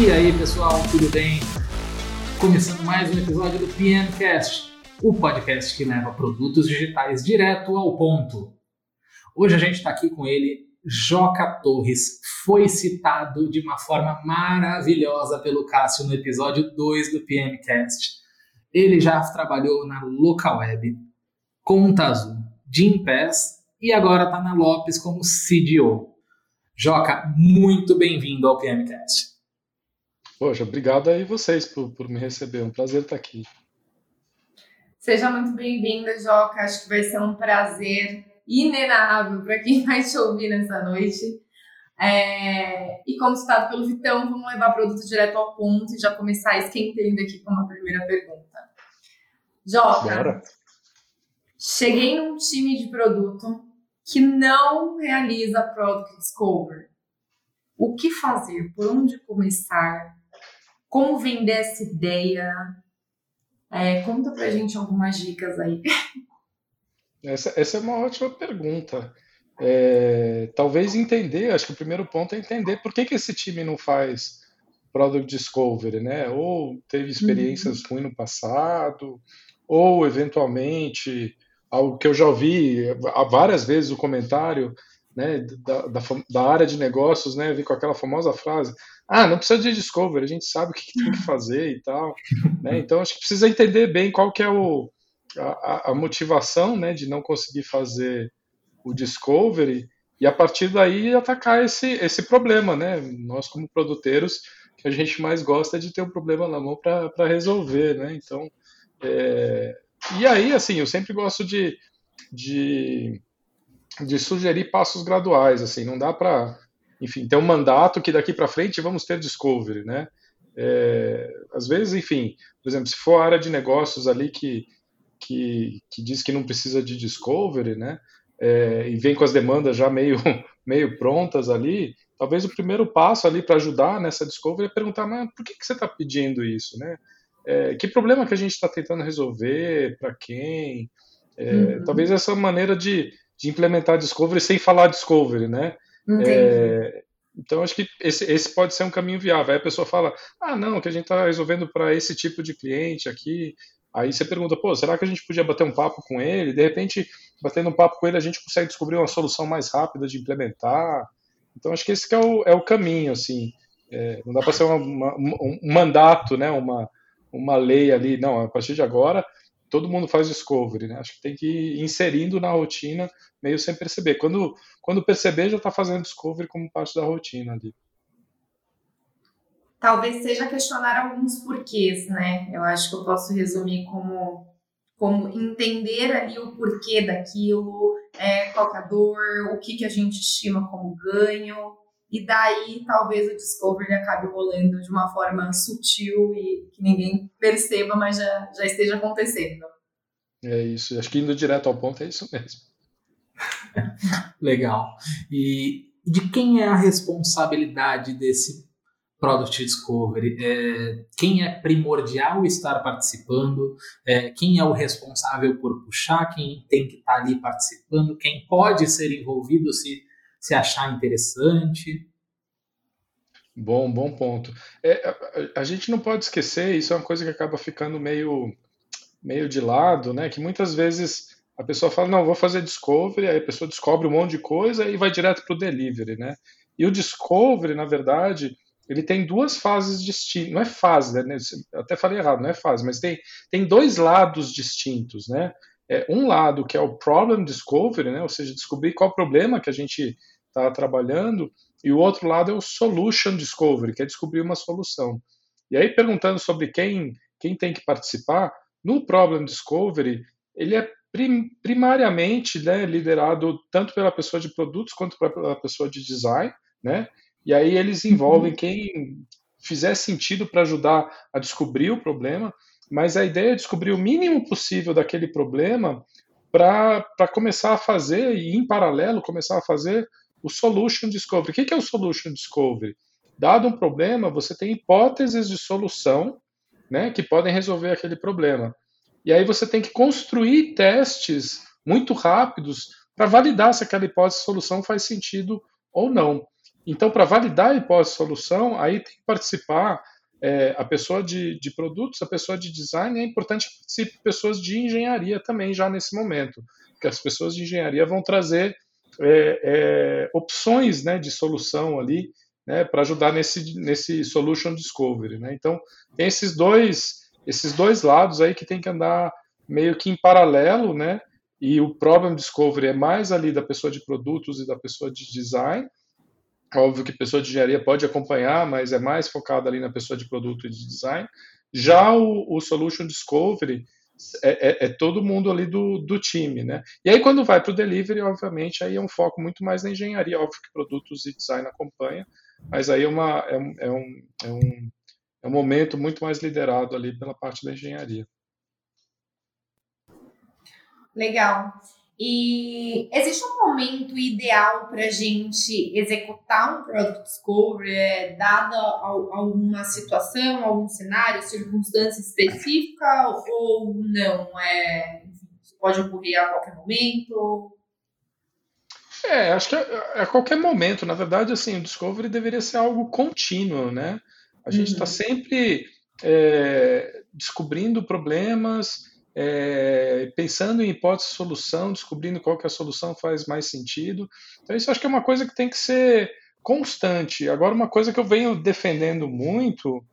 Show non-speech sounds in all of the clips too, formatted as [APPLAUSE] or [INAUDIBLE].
E aí, pessoal, tudo bem? Começando mais um episódio do PMcast, o podcast que leva produtos digitais direto ao ponto. Hoje a gente está aqui com ele, Joca Torres. Foi citado de uma forma maravilhosa pelo Cássio no episódio 2 do PMcast. Ele já trabalhou na Localweb, Conta Azul, Gimpass e agora está na Lopes como CDO. Joca, muito bem-vindo ao PMcast. Poxa, obrigado aí vocês por, por me receber. É um prazer estar aqui. Seja muito bem-vinda, Joca. Acho que vai ser um prazer inenarrável para quem [LAUGHS] vai te ouvir nessa noite. É... E como citado pelo Vitão, vamos levar produto direto ao ponto e já começar esquentando aqui com uma primeira pergunta. Joca, Bora. cheguei num time de produto que não realiza Product Discovery. O que fazer? Por onde começar? Como vender essa ideia? É, conta pra gente algumas dicas aí. Essa, essa é uma ótima pergunta. É, talvez entender, acho que o primeiro ponto é entender por que, que esse time não faz Product Discovery, né? Ou teve experiências uhum. ruins no passado, ou eventualmente algo que eu já ouvi várias vezes o comentário né, da, da, da, área de negócios, né, vi com aquela famosa frase, ah, não precisa de discovery, a gente sabe o que tem que fazer e tal, [LAUGHS] né, então acho que precisa entender bem qual que é o, a, a motivação, né, de não conseguir fazer o discovery e a partir daí atacar esse, esse problema, né, nós como produtores, que a gente mais gosta é de ter um problema na mão para resolver, né, então, é, e aí, assim, eu sempre gosto de, de de sugerir passos graduais, assim, não dá para, enfim, ter um mandato que daqui para frente vamos ter discovery, né? É, às vezes, enfim, por exemplo, se for a área de negócios ali que, que, que diz que não precisa de discovery, né? É, e vem com as demandas já meio, [LAUGHS] meio prontas ali, talvez o primeiro passo ali para ajudar nessa discovery é perguntar, mas por que, que você está pedindo isso, né? É, que problema que a gente está tentando resolver, para quem? É, uhum. Talvez essa maneira de, de implementar Discovery sem falar Discovery, né? É, então, acho que esse, esse, pode ser um caminho viável. Aí a pessoa fala, ah, não, que a gente está resolvendo para esse tipo de cliente aqui. Aí você pergunta, pô, será que a gente podia bater um papo com ele? De repente, batendo um papo com ele, a gente consegue descobrir uma solução mais rápida de implementar. Então, acho que esse que é, o, é o caminho, assim. É, não dá para ser uma, uma, um mandato, né? Uma, uma lei ali. Não, a partir de agora, todo mundo faz discovery, né? Acho que tem que ir inserindo na rotina meio sem perceber. Quando, quando perceber, já está fazendo discovery como parte da rotina ali. Talvez seja questionar alguns porquês, né? Eu acho que eu posso resumir como, como entender ali o porquê daquilo, é, qual é a dor, o que, que a gente estima como ganho, e daí talvez o discovery acabe rolando de uma forma sutil e que ninguém perceba, mas já, já esteja acontecendo. É isso, acho que indo direto ao ponto é isso mesmo. [LAUGHS] Legal. E de quem é a responsabilidade desse Product Discovery? É, quem é primordial estar participando? É, quem é o responsável por puxar? Quem tem que estar ali participando? Quem pode ser envolvido se se achar interessante. Bom, bom ponto. É, a, a, gente não pode esquecer, isso é uma coisa que acaba ficando meio, meio de lado, né? Que muitas vezes a pessoa fala, não, vou fazer discovery, aí a pessoa descobre um monte de coisa e vai direto para o delivery, né? E o discovery, na verdade, ele tem duas fases distintas, não é fase, né? Até falei errado, não é fase, mas tem, tem dois lados distintos, né? É, um lado que é o problem discovery, né? Ou seja, descobrir qual problema que a gente está trabalhando, e o outro lado é o Solution Discovery, que é descobrir uma solução. E aí, perguntando sobre quem, quem tem que participar, no Problem Discovery, ele é prim, primariamente né, liderado tanto pela pessoa de produtos quanto pela pessoa de design, né? E aí eles envolvem quem fizer sentido para ajudar a descobrir o problema, mas a ideia é descobrir o mínimo possível daquele problema para começar a fazer, e em paralelo, começar a fazer o Solution Discovery. O que é o Solution Discovery? Dado um problema, você tem hipóteses de solução né, que podem resolver aquele problema. E aí você tem que construir testes muito rápidos para validar se aquela hipótese de solução faz sentido ou não. Então, para validar a hipótese de solução, aí tem que participar é, a pessoa de, de, produtos, a pessoa de design, é importante que pessoas de engenharia também já nesse momento, porque as pessoas de engenharia vão trazer é, é, opções né, de solução ali né, para ajudar nesse, nesse solution discovery. Né? Então, tem esses dois, esses dois lados aí que tem que andar meio que em paralelo, né? E o problem discovery é mais ali da pessoa de produtos e da pessoa de design, Óbvio que pessoa de engenharia pode acompanhar, mas é mais focado ali na pessoa de produto e de design. Já o, o Solution Discovery é, é, é, todo mundo ali do, do time, né? E aí quando vai para o delivery, obviamente, aí é um foco muito mais na engenharia. Óbvio que produtos e design acompanha, mas aí é, uma, é, um, é, um, é, um, é um momento muito mais liderado ali pela parte da engenharia. Legal. E existe um momento ideal para a gente executar um Product Discovery, é, dada alguma situação, algum cenário, circunstância específica, ou não? É, pode ocorrer a qualquer momento? É, acho que a, é, é a, qualquer momento. Na verdade, assim, o Discovery deveria ser algo contínuo, né? A gente está uhum. sempre é, descobrindo problemas, é, pensando em hipótese de solução, descobrindo qual que é a solução faz mais sentido. Então isso acho que é uma coisa que tem que ser constante. Agora uma coisa que eu venho defendendo muito,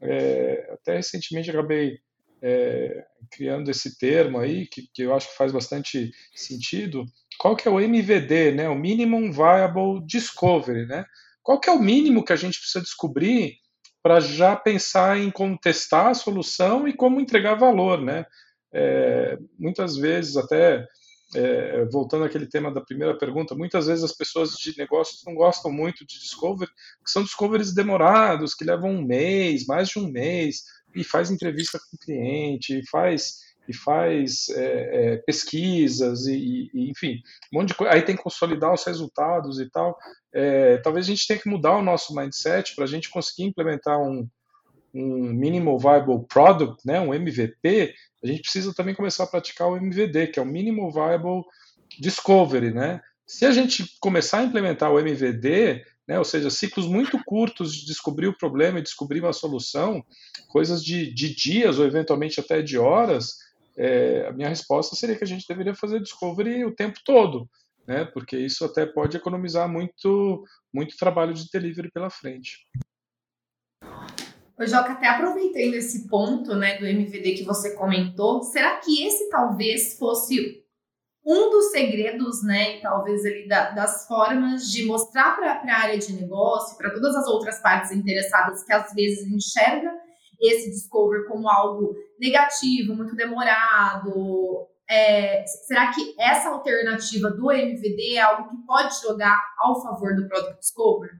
é, até recentemente acabei é, criando esse termo aí, que, que, eu acho que faz bastante sentido, qual que é o MVD, né? o Minimum Viable Discovery, né? Qual que é o mínimo que a gente precisa descobrir para já pensar em como testar a solução e como entregar valor, né? É, muitas vezes, até é, voltando àquele tema da primeira pergunta, muitas vezes as pessoas de negócios não gostam muito de discovery, que são discoveries demorados, que levam um mês, mais de um mês, e faz entrevista com o cliente, faz e faz é, é, pesquisas e, e, enfim, um monte de coisa. Aí tem que consolidar os resultados e tal. É, talvez a gente tenha que mudar o nosso mindset para a gente conseguir implementar um, um Minimal Viable Product, né, um MVP, a gente precisa também começar a praticar o MVD, que é o Minimal Viable Discovery, né? Se a gente começar a implementar o MVD, né, ou seja, ciclos muito curtos de descobrir o problema e descobrir uma solução, coisas de, de dias ou eventualmente até de horas, é, a minha resposta seria que a gente deveria fazer discovery o tempo todo, né, porque isso até pode economizar muito, muito trabalho de delivery pela frente. Ô, Joca, até aproveitando esse ponto né, do MVD que você comentou, será que esse talvez fosse um dos segredos, né, talvez ali da, das formas de mostrar para a área de negócio, para todas as outras partes interessadas que às vezes enxerga esse discover como algo negativo, muito demorado. É, será que essa alternativa do MVD é algo que pode jogar ao favor do Product Discover?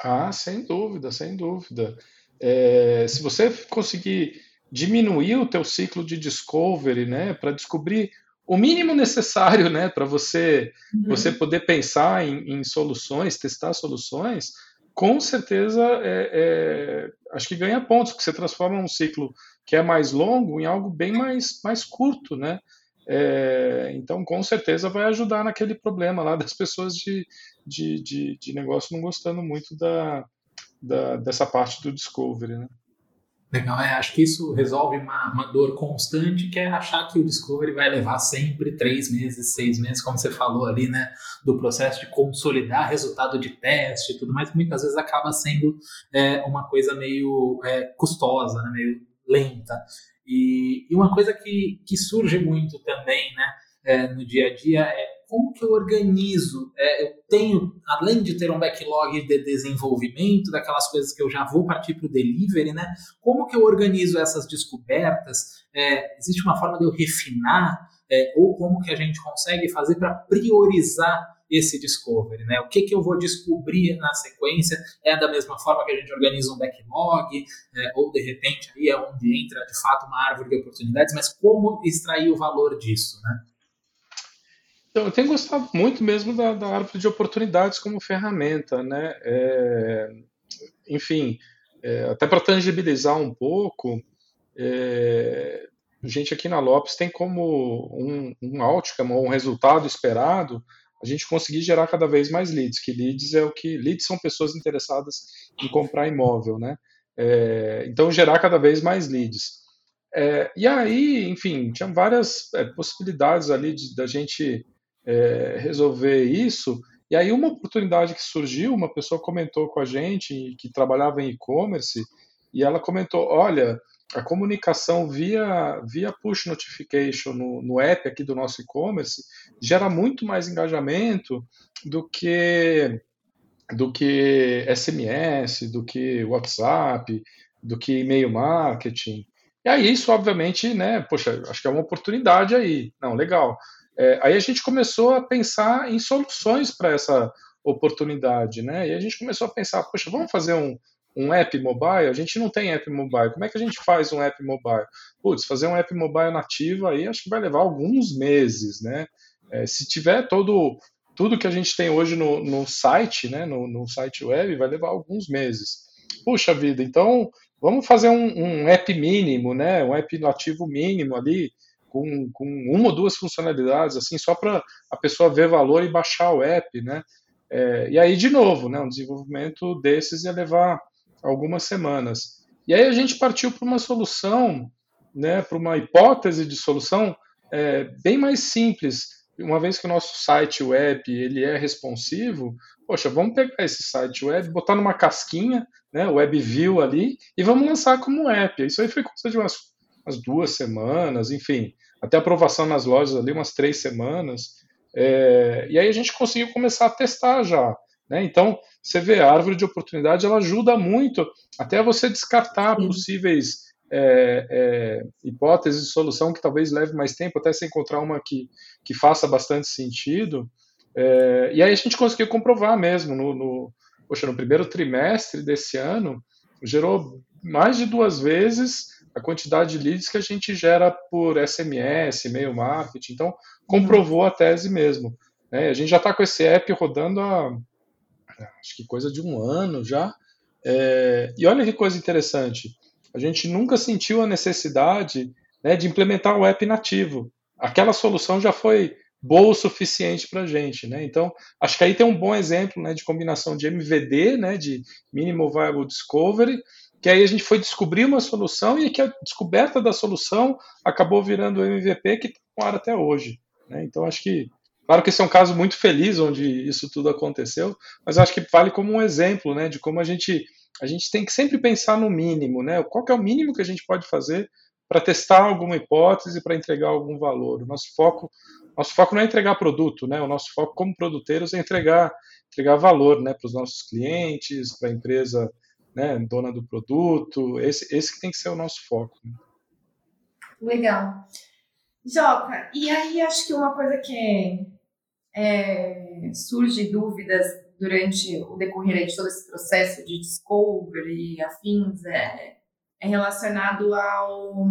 Ah, sem dúvida, sem dúvida. É, se você conseguir diminuir o teu ciclo de discovery, né, para descobrir o mínimo necessário, né, para você uhum. você poder pensar em, em, soluções, testar soluções, com certeza é, é, acho que ganha pontos, porque você transforma um ciclo que é mais longo em algo bem mais mais curto, né? É, então, com certeza vai ajudar naquele problema lá das pessoas de, de, de, de negócio não gostando muito da, da, dessa parte do discovery, né? Legal, é, acho que isso resolve uma, uma, dor constante, que é achar que o Discovery vai levar sempre três meses, seis meses, como você falou ali, né? Do processo de consolidar resultado de teste e tudo mais, muitas vezes acaba sendo é, uma coisa meio é, custosa, né, meio lenta. E, e, uma coisa que, que surge muito também, né, é, no dia a dia é como que eu organizo? É, eu tenho, além de ter um backlog de desenvolvimento, daquelas coisas que eu já vou partir para o delivery, né? Como que eu organizo essas descobertas? É, existe uma forma de eu refinar? É, ou como que a gente consegue fazer para priorizar esse discovery, né? O que, que eu vou descobrir na sequência é da mesma forma que a gente organiza um backlog, é, ou de repente aí é onde entra de fato uma árvore de oportunidades, mas como extrair o valor disso, né? Então, eu tenho gostado muito mesmo da, da árvore de oportunidades como ferramenta, né? É, enfim, é, até para tangibilizar um pouco, é, a gente aqui na Lopes tem como um, um outcome ou um resultado esperado a gente conseguir gerar cada vez mais leads, que leads é o que leads são pessoas interessadas em comprar imóvel, né? É, então gerar cada vez mais leads. É, e aí, enfim, tinha várias é, possibilidades ali da gente é, resolver isso. E aí uma oportunidade que surgiu, uma pessoa comentou com a gente que trabalhava em e-commerce e ela comentou, olha, a comunicação via, via push notification no, no app aqui do nosso e-commerce gera muito mais engajamento do que do que SMS, do que WhatsApp, do que e-mail marketing. E aí isso, obviamente, né, poxa, acho que é uma oportunidade aí. Não, legal. É, aí a gente começou a pensar em soluções para essa oportunidade, né? E a gente começou a pensar, poxa, vamos fazer um, um app mobile, a gente não tem app mobile. Como é que a gente faz um app mobile? Putz, fazer um app mobile nativo aí acho que vai levar alguns meses, né? É, se tiver todo tudo que a gente tem hoje no, no site, né, no, no, site web, vai levar alguns meses. Puxa vida, então vamos fazer um, um app mínimo, né, um app nativo mínimo ali, com, com uma ou duas funcionalidades, assim, só para a pessoa ver valor e baixar o app, né? É, e aí, de novo, né, um desenvolvimento desses ia levar algumas semanas. E aí a gente partiu para uma solução, né, para uma hipótese de solução é, bem mais simples. Uma vez que o nosso site web ele é responsivo, poxa, vamos pegar esse site web, botar numa casquinha, né, web view ali, e vamos lançar como app. Isso aí foi coisa de umas, umas duas semanas, enfim, até aprovação nas lojas ali, umas três semanas. É, e aí a gente conseguiu começar a testar já. Né? Então, você vê, a árvore de oportunidade ela ajuda muito até você descartar possíveis é, é, hipóteses de solução que talvez leve mais tempo, até você encontrar uma que, que faça bastante sentido. É, e aí a gente conseguiu comprovar mesmo, no, no, poxa, no primeiro trimestre desse ano, gerou mais de duas vezes a quantidade de leads que a gente gera por SMS, e-mail marketing. Então, comprovou a tese mesmo. Né? A gente já está com esse app rodando há acho que coisa de um ano já. É, e olha que coisa interessante, a gente nunca sentiu a necessidade né, de implementar o app nativo. Aquela solução já foi boa o suficiente para a gente. Né? Então, acho que aí tem um bom exemplo né, de combinação de MVD, né, de Minimal Viable Discovery, que aí a gente foi descobrir uma solução e que a descoberta da solução acabou virando o MVP que está no ar até hoje. Né? Então, acho que Claro que esse é um caso muito feliz onde isso tudo aconteceu, mas acho que vale como um exemplo, né, de como a gente a gente tem que sempre pensar no mínimo, né? Qual é o mínimo que a gente pode fazer para testar alguma hipótese, para entregar algum valor. O nosso foco, nosso foco não é entregar produto, né? O nosso foco como produteiros é entregar entregar valor, né, para os nossos clientes, para a empresa, né, dona do produto. Esse esse que tem que ser o nosso foco. Né? Legal. Joca, e aí acho que uma coisa que é surge dúvidas durante o decorrer de todo esse processo de discovery e afins é, é relacionado ao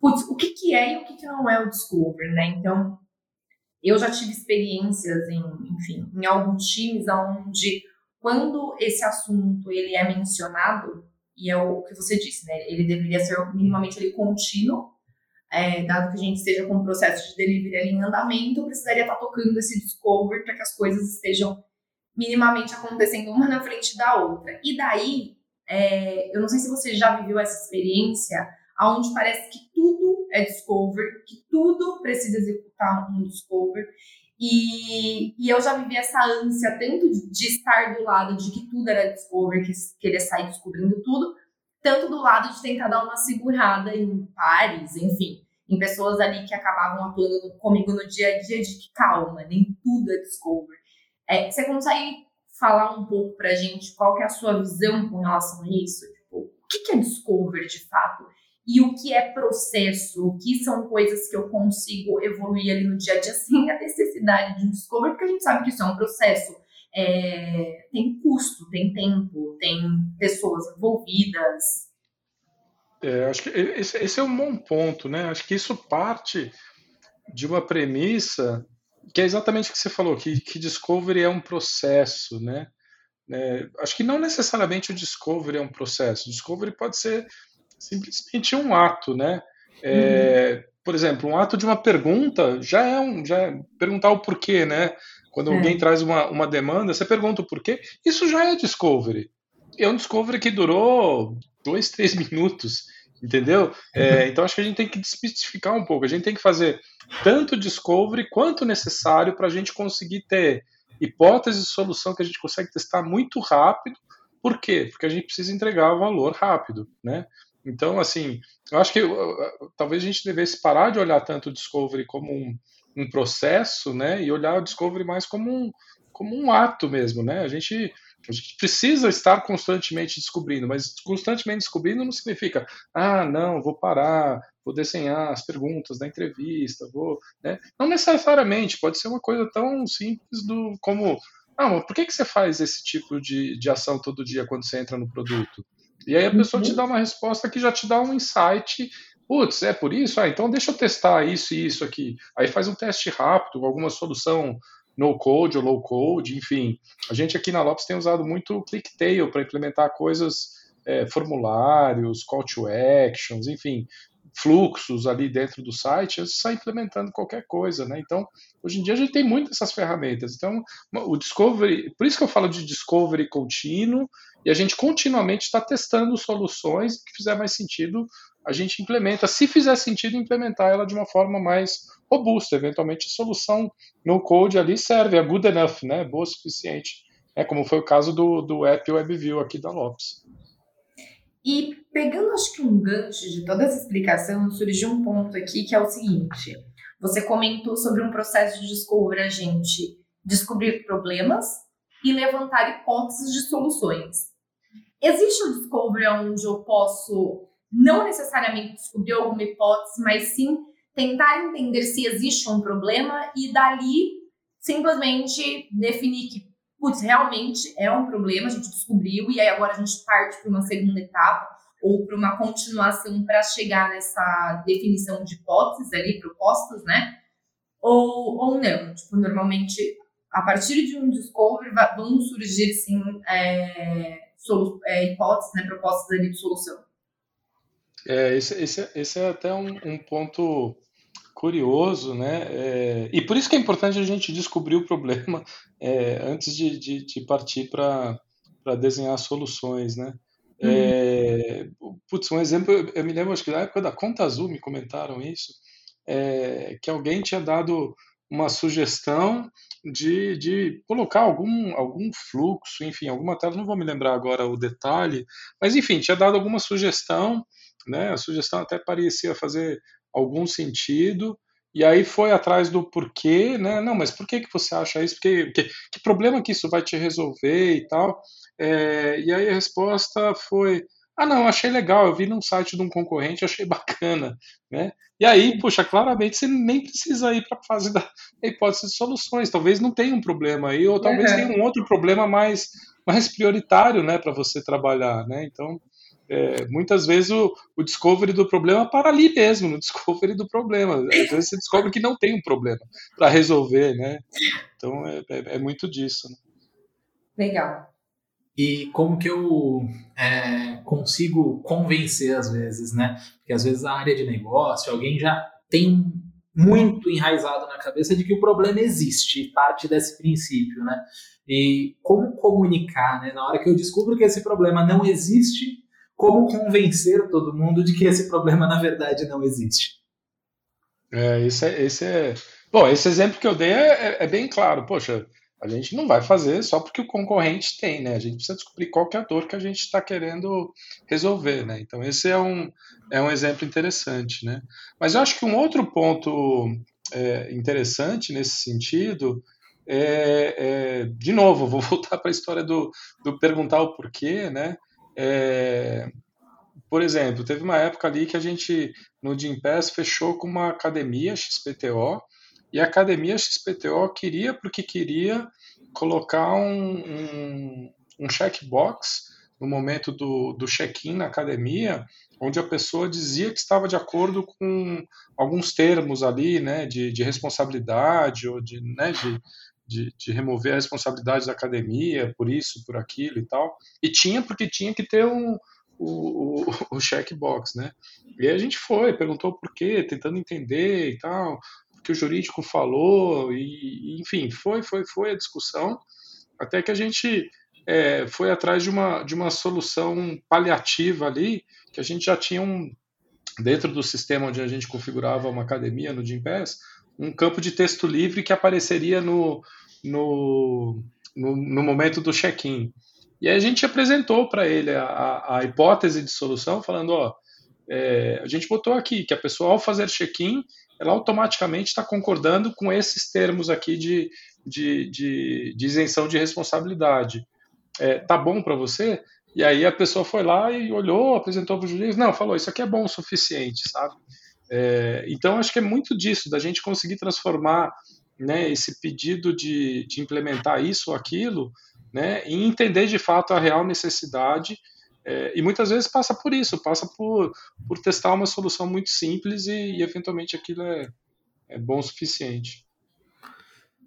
putz, o que, que é e o que, que não é o discovery, né? Então, eu já tive experiências em, enfim, em alguns times onde quando esse assunto ele é mencionado e é o que você disse, né? Ele deveria ser minimamente ele contínuo é, dado que a gente esteja com um processo de delivery em andamento, precisaria estar tocando esse discover para que as coisas estejam minimamente acontecendo uma na frente da outra. E daí, é, eu não sei se você já viveu essa experiência, onde parece que tudo é discover, que tudo precisa executar um discover. E, e eu já vivi essa ânsia tanto de, de estar do lado de que tudo era discover, que querer sair descobrindo tudo, tanto do lado de tentar dar uma segurada em pares, enfim, em pessoas ali que acabavam atuando comigo no dia a dia de que calma, nem tudo é discover. É, você consegue falar um pouco pra gente qual que é a sua visão com relação a isso? Tipo, o que, que é discover de fato? E o que é processo? O que são coisas que eu consigo evoluir ali no dia a dia sem a necessidade de um discover? Porque a gente sabe que isso é um processo é, tem custo, tem tempo, tem pessoas envolvidas. É, acho que esse, esse, é um bom ponto, né? Acho que isso parte de uma premissa que é exatamente o que você falou, que, que discovery é um processo, né? É, acho que não necessariamente o discovery é um processo. Discovery pode ser simplesmente um ato, né? É, uhum. Por exemplo, um ato de uma pergunta já é um, já é perguntar o porquê, né? Quando é. alguém traz uma, uma demanda, você pergunta por quê. Isso já é discovery. É um discovery que durou dois, [LAUGHS] três minutos, entendeu? É, então acho que a gente tem que desmistificar um pouco. A gente tem que fazer tanto discovery quanto necessário para a gente conseguir ter hipótese de solução que a gente consegue testar muito rápido. Por quê? Porque a gente precisa entregar o valor rápido, né? Então, assim, eu acho que talvez a gente devesse parar de olhar tanto o Discovery como um, um processo, né? E olhar o Discovery mais como um, como um ato mesmo, né? A gente, a gente precisa estar constantemente descobrindo, mas constantemente descobrindo não significa, ah, não, vou parar, vou desenhar as perguntas da entrevista, vou, né? Não necessariamente, pode ser uma coisa tão simples do como, ah, por que, que você faz esse tipo de, de ação todo dia quando você entra no produto? E aí a pessoa te uhum. dá uma resposta que já te dá um insight. Putz, é por isso? Ah, então deixa eu testar isso e isso aqui. Aí faz um teste rápido, alguma solução no code ou low code, enfim. A gente aqui na Lopes tem usado muito ClickTail para implementar coisas, é, formulários, call to actions, enfim, fluxos ali dentro do site, você sai implementando qualquer coisa, né? Então, hoje em dia a gente tem muitas essas ferramentas. Então, o discovery, por isso que eu falo de discovery contínuo, e a gente continuamente está testando soluções que fizer mais sentido, a gente implementa. Se fizer sentido, implementar ela de uma forma mais robusta. Eventualmente, a solução no code ali serve, é good enough, né? Boa o suficiente. É como foi o caso do, do app WebView aqui da Lopes. E pegando, acho que um gancho de toda essa explicação, surgiu um ponto aqui que é o seguinte: você comentou sobre um processo de descobrir a gente descobrir problemas e levantar hipóteses de soluções. Existe um discovery onde eu posso não necessariamente descobrir alguma hipótese, mas sim tentar entender se existe um problema e dali simplesmente definir que, putz, realmente é um problema, a gente descobriu e aí agora a gente parte para uma segunda etapa ou para uma continuação para chegar nessa definição de hipóteses ali propostas, né? Ou, ou não. Tipo, normalmente a partir de um discovery vão surgir, sim, é, é, hipóteses, né, propostas ali de solução. É, esse, esse, esse é até um, um ponto curioso, né? É, e por isso que é importante a gente descobrir o problema [LAUGHS] é, antes de, de, de partir para desenhar soluções, né? Uhum. É, putz, um exemplo, eu me lembro, acho que na época da Conta Azul me comentaram isso, é, que alguém tinha dado uma sugestão de, de colocar algum, algum fluxo, enfim, alguma tela, não vou me lembrar agora o detalhe, mas enfim, tinha dado alguma sugestão, né? A sugestão até parecia fazer algum sentido, e aí foi atrás do porquê, né? Não, mas por que, que você acha isso? Porque, que, que problema que isso vai te resolver e tal? É, e aí a resposta foi: ah, não, achei legal, eu vi num site de um concorrente, achei [LAUGHS] bacana, né? E aí, puxa, claramente você nem precisa ir para a fase da [LAUGHS] hipótese de soluções. Talvez não tenha um problema aí, ou talvez uhum. tenha um outro problema mais, mais prioritário, né, para você trabalhar, né? Então, é, muitas vezes o, o discovery do problema para ali mesmo, no [LAUGHS] discovery do problema. Às vezes você descobre que não tem um problema para resolver, né? Então, é, é, é muito disso. Né? Legal e como que eu é, consigo convencer às vezes, né? Porque às vezes a área de negócio, alguém já tem muito enraizado na cabeça de que o problema existe, parte desse princípio, né? E como comunicar, né? Na hora que eu descubro que esse problema não existe, como convencer todo mundo de que esse problema na verdade não existe? É, esse é, esse é... Bom, esse exemplo que eu dei é, é bem claro. Poxa, a gente não vai fazer só porque o concorrente tem, né? A gente precisa descobrir qual é a dor que a gente está querendo resolver, né? Então esse é um, é um exemplo interessante, né? Mas eu acho que um outro ponto é, interessante nesse sentido é, é, de novo, [LAUGHS] vou voltar para a história do, do perguntar o porquê, né? É, por exemplo, teve uma época ali que a gente no Gimpass fechou com uma academia XPTO e a academia XPTO queria, porque queria, colocar um, um, um checkbox no momento do, do check-in na academia, onde a pessoa dizia que estava de acordo com alguns termos ali, né, de, de responsabilidade ou de, né, de, de, de, remover a responsabilidade da academia por isso, por aquilo e tal. E tinha porque tinha que ter um, o, o, [LAUGHS] o checkbox, né? E aí a gente foi, perguntou por quê, tentando entender e tal que o jurídico falou, e, enfim, foi, foi, foi a discussão, até que a gente é, foi atrás de uma, de uma solução paliativa ali, que a gente já tinha um, dentro do sistema onde a gente configurava uma academia no Gympass, um campo de texto livre que apareceria no, no, no, no momento do check-in. E aí a gente apresentou para ele a, a, hipótese de solução, falando, ó, é, a gente botou aqui que a pessoa, ao fazer check-in, ela automaticamente está concordando com esses termos aqui de, de, de, de isenção de responsabilidade. É, tá bom para você? E aí a pessoa foi lá e olhou, apresentou para o juiz, não, falou, isso aqui é bom o suficiente, sabe? É, então acho que é muito disso, da gente conseguir transformar né, esse pedido de, de implementar isso ou aquilo, né, e entender de fato a real necessidade é, e muitas vezes passa por isso, passa por, por testar uma solução muito simples e, e eventualmente aquilo é, é bom o suficiente.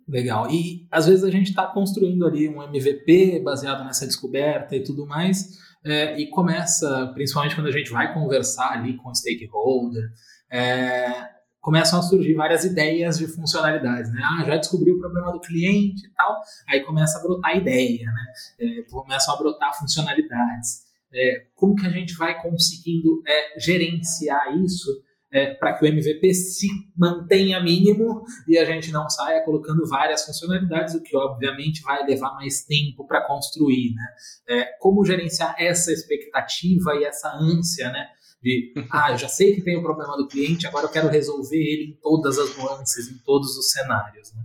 Legal. E às vezes a gente está construindo ali um MVP baseado nessa descoberta e tudo mais, é, e começa, principalmente quando a gente vai conversar ali com o stakeholder, é, começam a surgir várias ideias de funcionalidades, né? Ah, já descobri o problema do cliente e tal, aí começa a brotar ideia, né? É, começam a brotar funcionalidades é, como que a gente vai conseguindo é, gerenciar isso é, para que o MVP se mantenha mínimo e a gente não saia colocando várias funcionalidades, o que obviamente vai levar mais tempo para construir, né? É, como gerenciar essa expectativa e essa ânsia, né? De, [LAUGHS] ah, eu já sei que tem o problema do cliente, agora eu quero resolver ele em todas as nuances, em todos os cenários, né?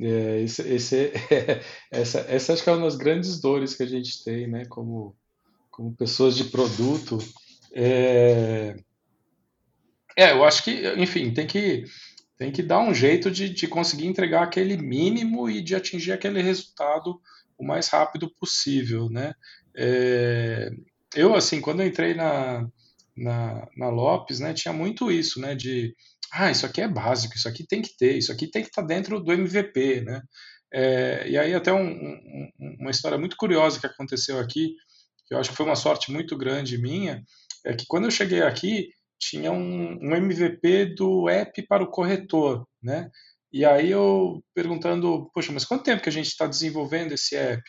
É, esse, esse, [LAUGHS] essa, essa acho que é uma das grandes dores que a gente tem, né, como, como pessoas de produto. É, é eu acho que, enfim, tem que, tem que dar um jeito de, de conseguir entregar aquele mínimo e de atingir aquele resultado o mais rápido possível, né? É, eu, assim, quando eu entrei na, na, na, Lopes, né, tinha muito isso, né, de, ah, isso aqui é básico, isso aqui tem que ter, isso aqui tem que estar tá dentro do MVP, né? É, e aí até um, um, uma história muito curiosa que aconteceu aqui, que eu acho que foi uma sorte muito grande minha, é que quando eu cheguei aqui, tinha um, um MVP do app para o corretor, né? E aí eu perguntando, poxa, mas quanto tempo que a gente está desenvolvendo esse app?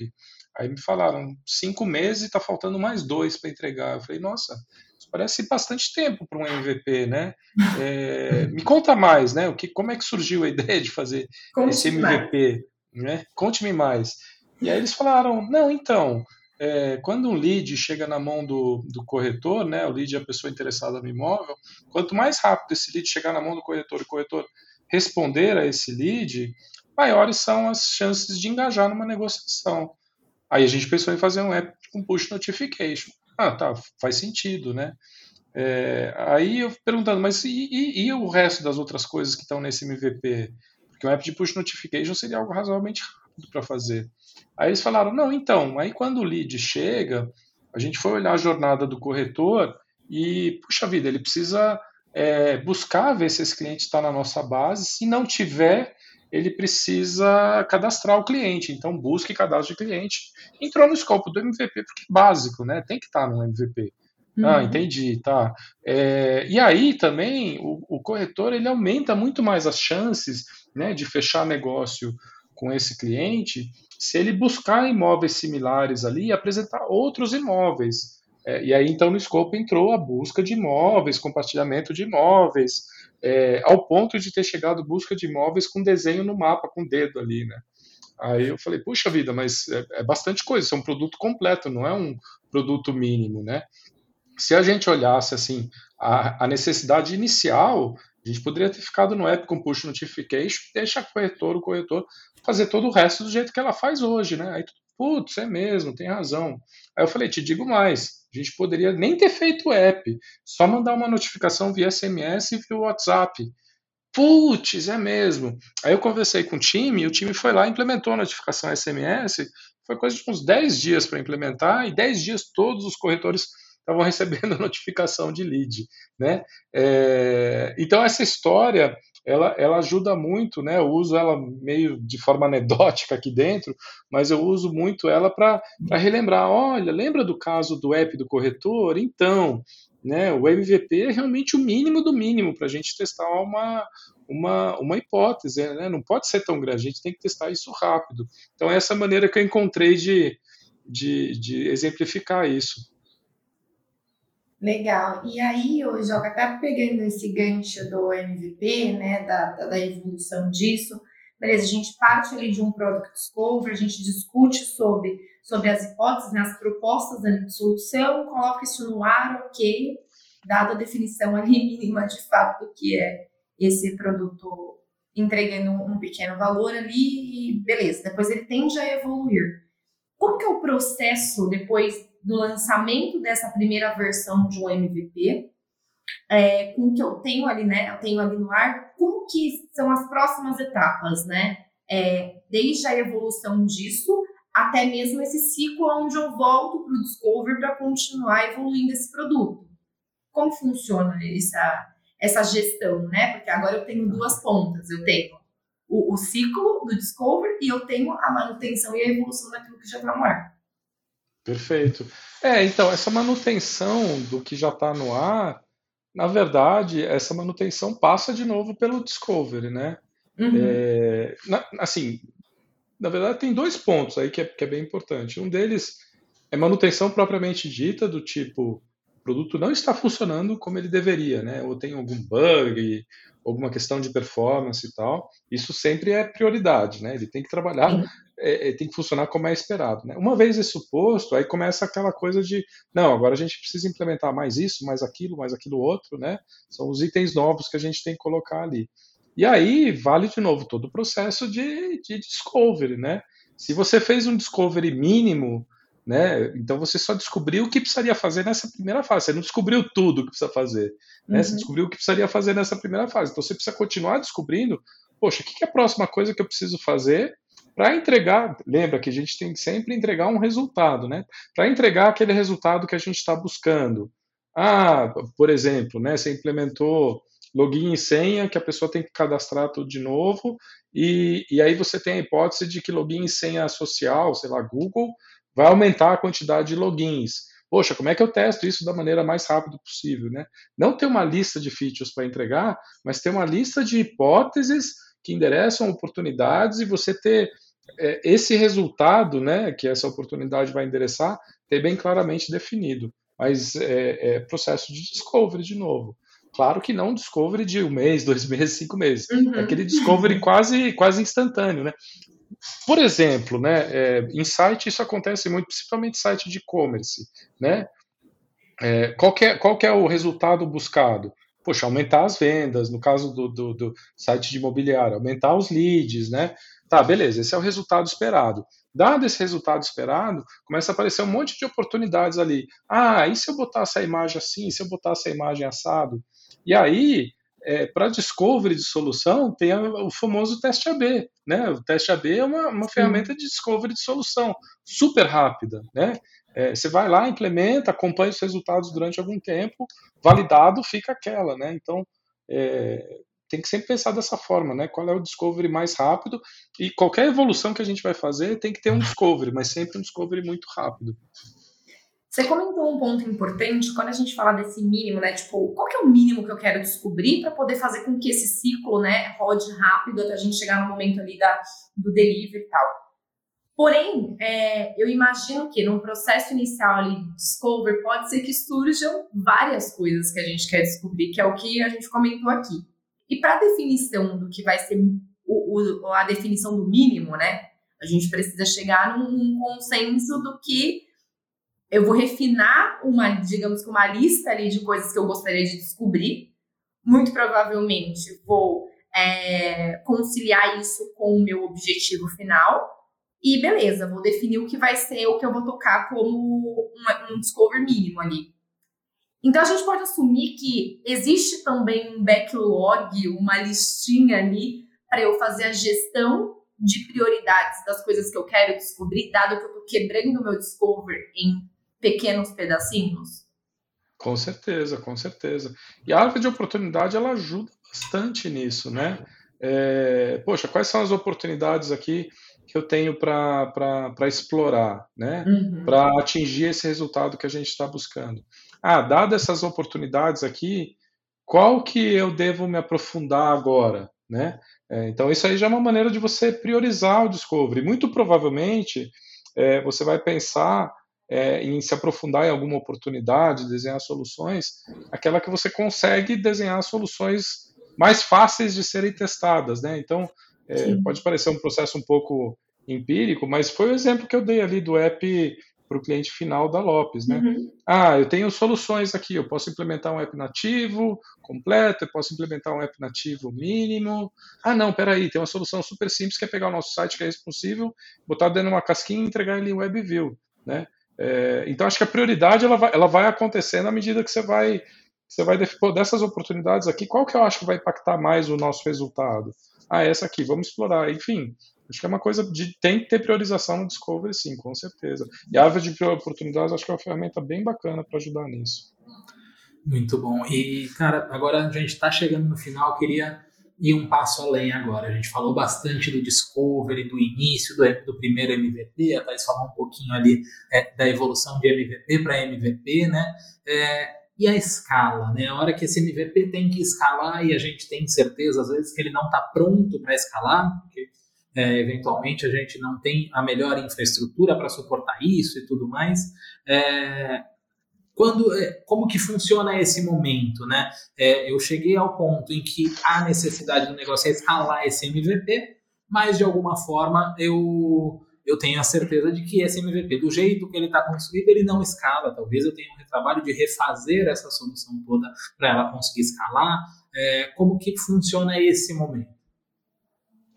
Aí me falaram, cinco meses e está faltando mais dois para entregar. Eu falei, nossa, isso parece bastante tempo para um MVP, né? É, [LAUGHS] me conta mais, né? O que, como é que surgiu a ideia de fazer Conte esse MVP? Né? Conte-me mais. E aí eles falaram, não, então, é, quando um lead chega na mão do, do corretor, né, o lead é a pessoa interessada no imóvel, quanto mais rápido esse lead chegar na mão do corretor e o corretor responder a esse lead, maiores são as chances de engajar numa negociação. Aí a gente pensou em fazer um app com push notification. Ah, tá, faz sentido, né? É, aí eu perguntando, mas e, e, e, o resto das outras coisas que estão nesse MVP? Porque um app de push notification seria algo razoavelmente rápido para fazer. Aí eles falaram: não, então, aí quando o lead chega, a gente foi olhar a jornada do corretor e, puxa vida, ele precisa é, buscar ver se esse cliente está na nossa base. Se não tiver, ele precisa cadastrar o cliente. Então, busque cadastro de cliente. Entrou no escopo do MVP, porque é básico, né? Tem que estar tá no MVP. Ah, uhum. Ah, entendi, tá. É, e aí também o, o, corretor ele aumenta muito mais as chances né, de fechar negócio com esse cliente se ele buscar imóveis similares ali e apresentar outros imóveis. É, e aí, então, no escopo entrou a busca de imóveis, compartilhamento de imóveis, é, ao ponto de ter chegado busca de imóveis com desenho no mapa, com dedo ali, né? Aí eu falei, puxa vida, mas é, é bastante coisa, isso é um produto completo, não é um produto mínimo, né? Se a gente olhasse, assim, a, a necessidade inicial a gente poderia ter ficado no app com push notification deixar o corretor, o corretor fazer todo o resto do jeito que ela faz hoje, né? Aí, putz, é mesmo, tem razão. Aí eu falei, te digo mais, a gente poderia nem ter feito o app, só mandar uma notificação via SMS e via WhatsApp. Putz, é mesmo. Aí eu conversei com o time, e o time foi lá implementou a notificação SMS. Foi coisa de uns 10 dias para implementar, e 10 dias todos os corretores estavam [LAUGHS] recebendo notificação de lead, né? É, então essa história ela, ela ajuda muito, né? Eu uso ela meio de forma anedótica aqui dentro, mas eu uso muito ela para relembrar. Olha, lembra do caso do app do corretor? Então, Né? O MVP é realmente o mínimo do mínimo para a gente testar uma, uma, uma hipótese, né? não pode ser tão grande, a gente tem que testar isso rápido. Então, essa é a maneira que eu encontrei de, de, de exemplificar isso. Legal. E aí, o Joga, até pegando esse gancho do MVP, né, da, da evolução disso, beleza, a gente parte ali de um Product Discovery, a gente discute sobre, sobre as hipóteses, né, as propostas de solução, coloca isso no ar, ok, dada a definição ali [LAUGHS] mínima de fato do que é esse produto entregando um pequeno valor ali beleza, depois ele tende a evoluir. Como que é o processo depois do lançamento dessa primeira versão de um MVP, é, com o que eu tenho ali, né? Eu tenho ali no ar, como que são as próximas etapas, né? É, desde a evolução disso até mesmo esse ciclo onde eu volto para o Discover para continuar evoluindo esse produto. Como funciona essa, essa gestão, né? Porque agora eu tenho duas pontas. Eu tenho o, o ciclo do Discover e eu tenho a manutenção e a evolução daquilo que já está no ar. Perfeito. É, então, essa manutenção do que já está no ar, na verdade, essa manutenção passa de novo pelo Discovery, né? Uhum. É, na, assim, na verdade, tem dois pontos aí que é, que é bem importante. Um deles é manutenção propriamente dita, do tipo, o produto não está funcionando como ele deveria, né? Ou tem algum bug, alguma questão de performance e tal. Isso sempre é prioridade, né? Ele tem que trabalhar uhum é, é, tem que funcionar como é esperado. Né? Uma vez esse suposto, aí começa aquela coisa de, não, agora a gente precisa implementar mais isso, mais aquilo, mais aquilo outro, né? São os itens novos que a gente tem que colocar ali. E aí vale de novo todo o processo de, de discovery, né? Se você fez um discovery mínimo, né? Então você só descobriu o que precisaria fazer nessa primeira fase. Você não descobriu tudo o que precisa fazer, né? Uhum. Você descobriu o que precisaria fazer nessa primeira fase. Então você precisa continuar descobrindo. Poxa, o que é a próxima coisa que eu preciso fazer para entregar, lembra que a gente tem que sempre entregar um resultado, né? Para entregar aquele resultado que a gente está buscando. Ah, por exemplo, né, você implementou login e senha que a pessoa tem que cadastrar tudo de novo, e, e aí você tem a hipótese de que login e senha social, sei lá, Google, vai aumentar a quantidade de logins. Poxa, como é que eu testo isso da maneira mais rápida possível, né? Não ter uma lista de features para entregar, mas ter uma lista de hipóteses que endereçam oportunidades e você ter esse resultado, né, que essa oportunidade vai endereçar, ter bem claramente definido. Mas é, é processo de discovery de novo. Claro que não discovery de um mês, [LAUGHS] dois meses, cinco meses. Uhum. É aquele discovery quase, quase instantâneo, né? Por exemplo, né, é, em site isso acontece muito, principalmente site de e-commerce, né? É, qual, que é, qual que é o resultado buscado? Poxa, aumentar as vendas, no caso do, do, do site de imobiliário, aumentar os leads, né? Tá, beleza, esse é o resultado esperado. Dado esse resultado esperado, começa a aparecer um monte de oportunidades ali. Ah, e se eu botasse a imagem assim, se eu botasse a imagem assado? E aí, é, para discovery de solução, tem o famoso teste AB. Né? O teste AB é uma, uma ferramenta de discovery de solução, super rápida. Né? É, você vai lá, implementa, acompanha os resultados durante algum tempo, validado, fica aquela. Né? Então, é, tem que sempre pensar dessa forma, né? Qual é o discovery mais rápido e qualquer evolução que a gente vai fazer tem que ter um discovery, mas sempre um discovery muito rápido. Você comentou um ponto importante quando a gente fala desse mínimo, né? Tipo, qual que é o mínimo que eu quero descobrir para poder fazer com que esse ciclo, né, rode rápido até a gente chegar no momento ali da, do delivery e tal. Porém, é, eu imagino que num processo inicial ali de discover pode ser que surjam várias coisas que a gente quer descobrir, que é o que a gente comentou aqui. E para a definição do que vai ser o, o, a definição do mínimo, né? A gente precisa chegar num, num consenso do que eu vou refinar uma, digamos que uma lista ali de coisas que eu gostaria de descobrir. Muito provavelmente vou é, conciliar isso com o meu objetivo final. E beleza, vou definir o que vai ser o que eu vou tocar como uma, um discover mínimo ali. Então a gente pode assumir que existe também um backlog, uma listinha ali para eu fazer a gestão de prioridades das coisas que eu quero descobrir, dado que eu estou quebrando o meu discover em pequenos pedacinhos? Com certeza, com certeza. E a árvore de oportunidade ela ajuda bastante nisso, né? É, poxa, quais são as oportunidades aqui que eu tenho para explorar, né? Uhum. Para atingir esse resultado que a gente está buscando. Ah, dadas essas oportunidades aqui, qual que eu devo me aprofundar agora, né? É, então isso aí já é uma maneira de você priorizar o discovery. Muito provavelmente é, você vai pensar é, em se aprofundar em alguma oportunidade, desenhar soluções, aquela que você consegue desenhar soluções mais fáceis de serem testadas, né? Então é, pode parecer um processo um pouco empírico, mas foi o exemplo que eu dei ali do app para o cliente final da Lopes, né? Uhum. Ah, eu tenho soluções aqui, eu posso implementar um app nativo completo, eu posso implementar um app nativo mínimo. Ah, não, peraí, tem uma solução super simples que é pegar o nosso site que é responsivo, botar dentro de uma casquinha e entregar ele em WebView, né? É, então acho que a prioridade ela vai, ela vai acontecendo à medida que você vai você vai pô, dessas oportunidades aqui, qual que eu acho que vai impactar mais o nosso resultado? Ah, essa aqui, vamos explorar. Enfim, Acho que é uma coisa de tem que ter priorização no Discovery, sim, com certeza. E a árvore de oportunidades acho que é uma ferramenta bem bacana para ajudar nisso. Muito bom. E, cara, agora a gente está chegando no final, queria ir um passo além agora. A gente falou bastante do Discovery, do início do, do primeiro MVP, a Thais falou um pouquinho ali é, da evolução de MVP para MVP, né? É, e a escala, né? A hora que esse MVP tem que escalar e a gente tem certeza, às vezes, que ele não está pronto para escalar, porque é, eventualmente a gente não tem a melhor infraestrutura para suportar isso e tudo mais. É, quando, é, como que funciona esse momento, né? É, eu cheguei ao ponto em que a necessidade do negócio é escalar esse MVP, mas de alguma forma eu eu tenho a certeza de que esse MVP, do jeito que ele está construído, ele não escala. Talvez eu tenha um trabalho de refazer essa solução toda para ela conseguir escalar. É, como que funciona esse momento?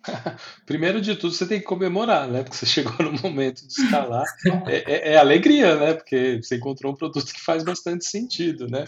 [LAUGHS] Primeiro de tudo, você tem que comemorar, né? Porque você [LAUGHS] chegou no momento de escalar. É, é, é, alegria, né? Porque você encontrou um produto que faz bastante sentido, né?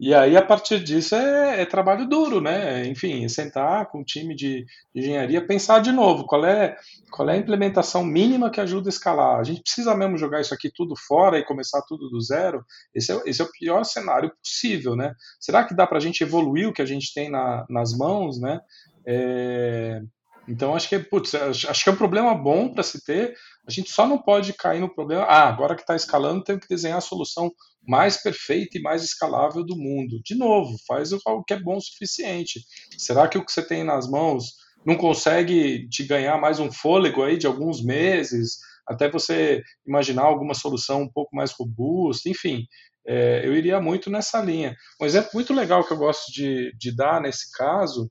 E aí, a partir disso, é, é trabalho duro, né? Enfim, sentar com o time de, engenharia, pensar de novo qual é, qual é a implementação mínima que ajuda a escalar. A gente precisa mesmo jogar isso aqui tudo fora e começar tudo do zero? Esse é, esse é o pior cenário possível, né? Será que dá para a gente evoluir o que a gente tem na, nas mãos, né? É, então acho que, putz, acho que é um problema bom para se ter. A gente só não pode cair no problema. Ah, agora que está escalando, tem que desenhar a solução mais perfeita e mais escalável do mundo. De novo, faz o que é bom o suficiente. Será que o que você tem nas mãos não consegue te ganhar mais um fôlego aí de alguns meses, até você imaginar alguma solução um pouco mais robusta, enfim. É, eu iria muito nessa linha. Um exemplo muito legal que eu gosto de, de dar nesse caso é,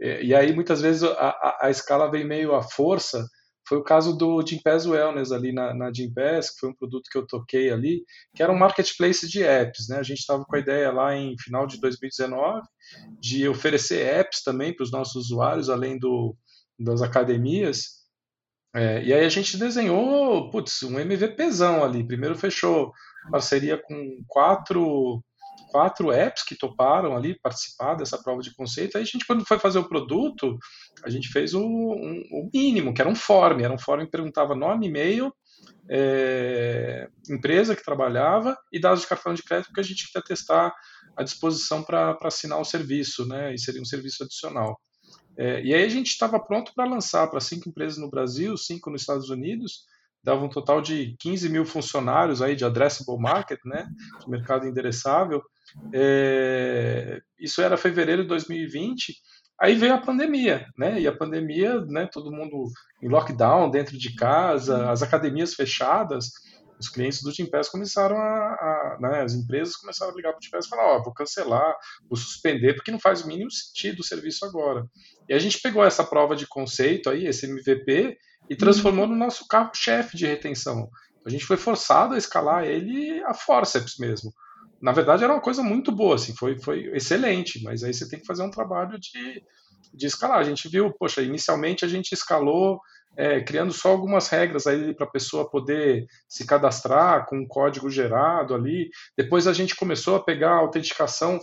e aí, muitas vezes, a, a, a, escala vem meio à força. Foi o caso do Gympass Wellness ali na, na Gympass, que foi um produto que eu toquei ali, que era um marketplace de apps. Né? A gente estava com a ideia lá em final de 2019 de oferecer apps também para os nossos usuários, além do, das academias. É, e aí a gente desenhou, putz, um MVPzão ali. Primeiro fechou parceria com quatro quatro apps que toparam ali participar dessa prova de conceito. Aí a gente, quando foi fazer o produto, a gente fez o, um, o mínimo, que era um form. Era um form que perguntava nome, e-mail, é, empresa que trabalhava e dados de cartão de crédito que a gente queria testar à disposição para assinar o serviço, né? E seria um serviço adicional. É, e aí a gente estava pronto para lançar para cinco empresas no Brasil, cinco nos Estados Unidos, dava um total de 15 mil funcionários aí de addressable market, né, de mercado endereçável. É, isso era fevereiro de 2020. Aí veio a pandemia, né? E a pandemia, né? Todo mundo em lockdown, dentro de casa, as academias fechadas. Os clientes do Gimpass começaram a, a né, as empresas começaram a ligar para o Gimpass e falar, ó, oh, vou cancelar, vou suspender, porque não faz o mínimo sentido o serviço agora. E a gente pegou essa prova de conceito aí, esse MVP, e transformou no nosso carro-chefe de retenção. A gente foi forçado a escalar ele a forceps mesmo na verdade era uma coisa muito boa, assim, foi, foi excelente, mas aí você tem que fazer um trabalho de, de escalar. A gente viu, poxa, inicialmente a gente escalou é, criando só algumas regras aí para a pessoa poder se cadastrar com um código gerado ali. Depois a gente começou a pegar a autenticação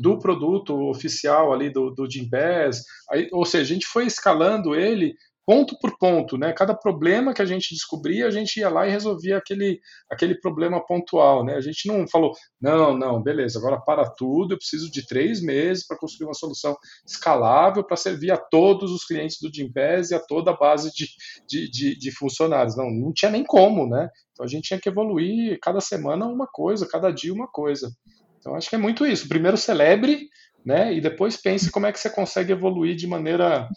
do produto oficial ali do, do Gympass, aí, ou seja, a gente foi escalando ele ponto por ponto, né? Cada problema que a gente descobria, a gente ia lá e resolvia aquele, aquele problema pontual, né? A gente não falou, não, não, beleza, agora para tudo, eu preciso de três meses para construir uma solução escalável para servir a todos os clientes do Gimpass e a toda a base de, de, de, de funcionários. Não, não tinha nem como, né? Então a gente tinha que evoluir cada semana uma coisa, cada dia uma coisa. Então acho que é muito isso. Primeiro celebre, né? E depois pense como é que você consegue evoluir de maneira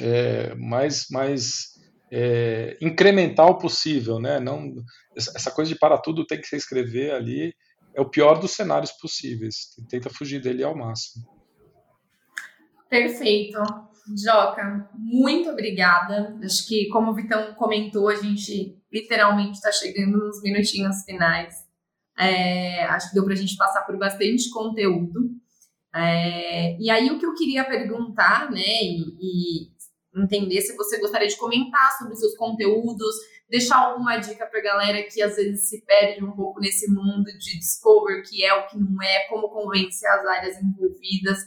é, mais, mais é, incremental possível, né? Não, essa coisa de para tudo tem que se escrever ali é o pior dos cenários possíveis. Tenta fugir dele ao máximo. Perfeito. Joca, muito obrigada. Acho que, como o Vitão comentou, a gente literalmente está chegando nos minutinhos finais. É, acho que deu para a gente passar por bastante conteúdo. É, e aí, o que eu queria perguntar, né, e, e entender se você gostaria de comentar sobre os seus conteúdos, deixar alguma dica para galera que às vezes se perde um pouco nesse mundo de discover, que é o que não é, como convencer as áreas envolvidas,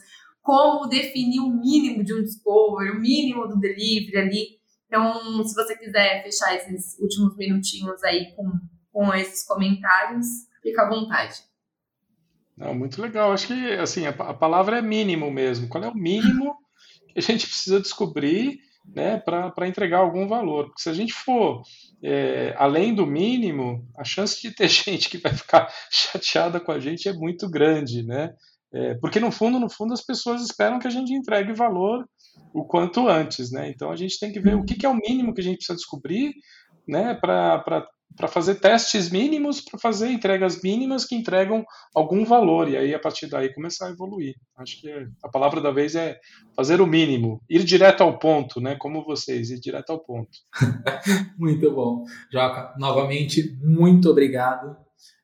como definir o mínimo de um discover, o mínimo do delivery ali. Então, se você quiser fechar esses últimos minutinhos aí com, com esses comentários, fica à vontade. Não, muito legal. Acho que assim a, a palavra é mínimo mesmo. Qual é o mínimo que [LAUGHS] a gente precisa descobrir né, para entregar algum valor. Porque se a gente for é, além do mínimo, a chance de ter [LAUGHS] gente que vai ficar chateada com a gente é muito grande, né? É, porque no fundo, no fundo, as pessoas esperam que a gente entregue valor o quanto antes, né? Então a gente tem que ver o que, que é o mínimo que a gente precisa descobrir, né? Para para fazer testes mínimos, para fazer entregas mínimas que entregam algum valor, e aí a partir daí começar a evoluir. Acho que a palavra da vez é fazer o mínimo, ir direto ao ponto, né? Como vocês, ir direto ao ponto. [LAUGHS] muito bom. Joca, novamente, muito obrigado.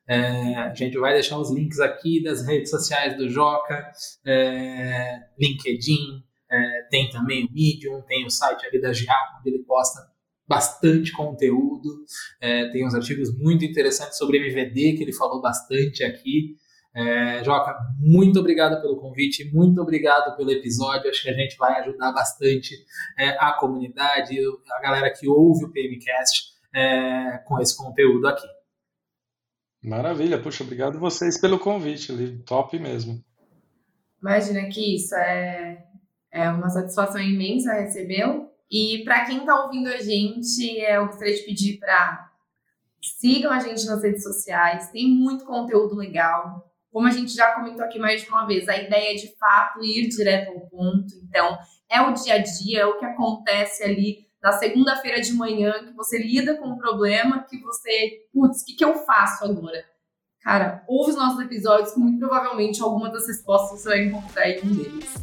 É, a gente vai deixar os links aqui das redes sociais do Joca, é, LinkedIn, é, tem também o Medium, tem o site ali da GA, onde ele posta bastante conteúdo, é, tem uns artigos muito interessantes sobre MVD, que ele falou bastante aqui. É, Joca, muito obrigado pelo convite, muito obrigado pelo episódio. Acho que a gente vai ajudar bastante é, a comunidade, a galera que ouve o PMCast é, com esse conteúdo aqui. Maravilha, puxa, obrigado vocês pelo convite top mesmo. Imagina que isso é, é uma satisfação imensa recebê-lo. E para quem está ouvindo a gente, eu gostaria de pedir para sigam a gente nas redes sociais, tem muito conteúdo legal. Como a gente já comentou aqui mais de uma vez, a ideia é de fato ir direto ao ponto. Então, é o dia a dia, é o que acontece ali na segunda-feira de manhã, que você lida com um problema, que você, putz, o que, que eu faço agora? Cara, ouve os nossos episódios, que muito provavelmente alguma das respostas você vai encontrar em um deles.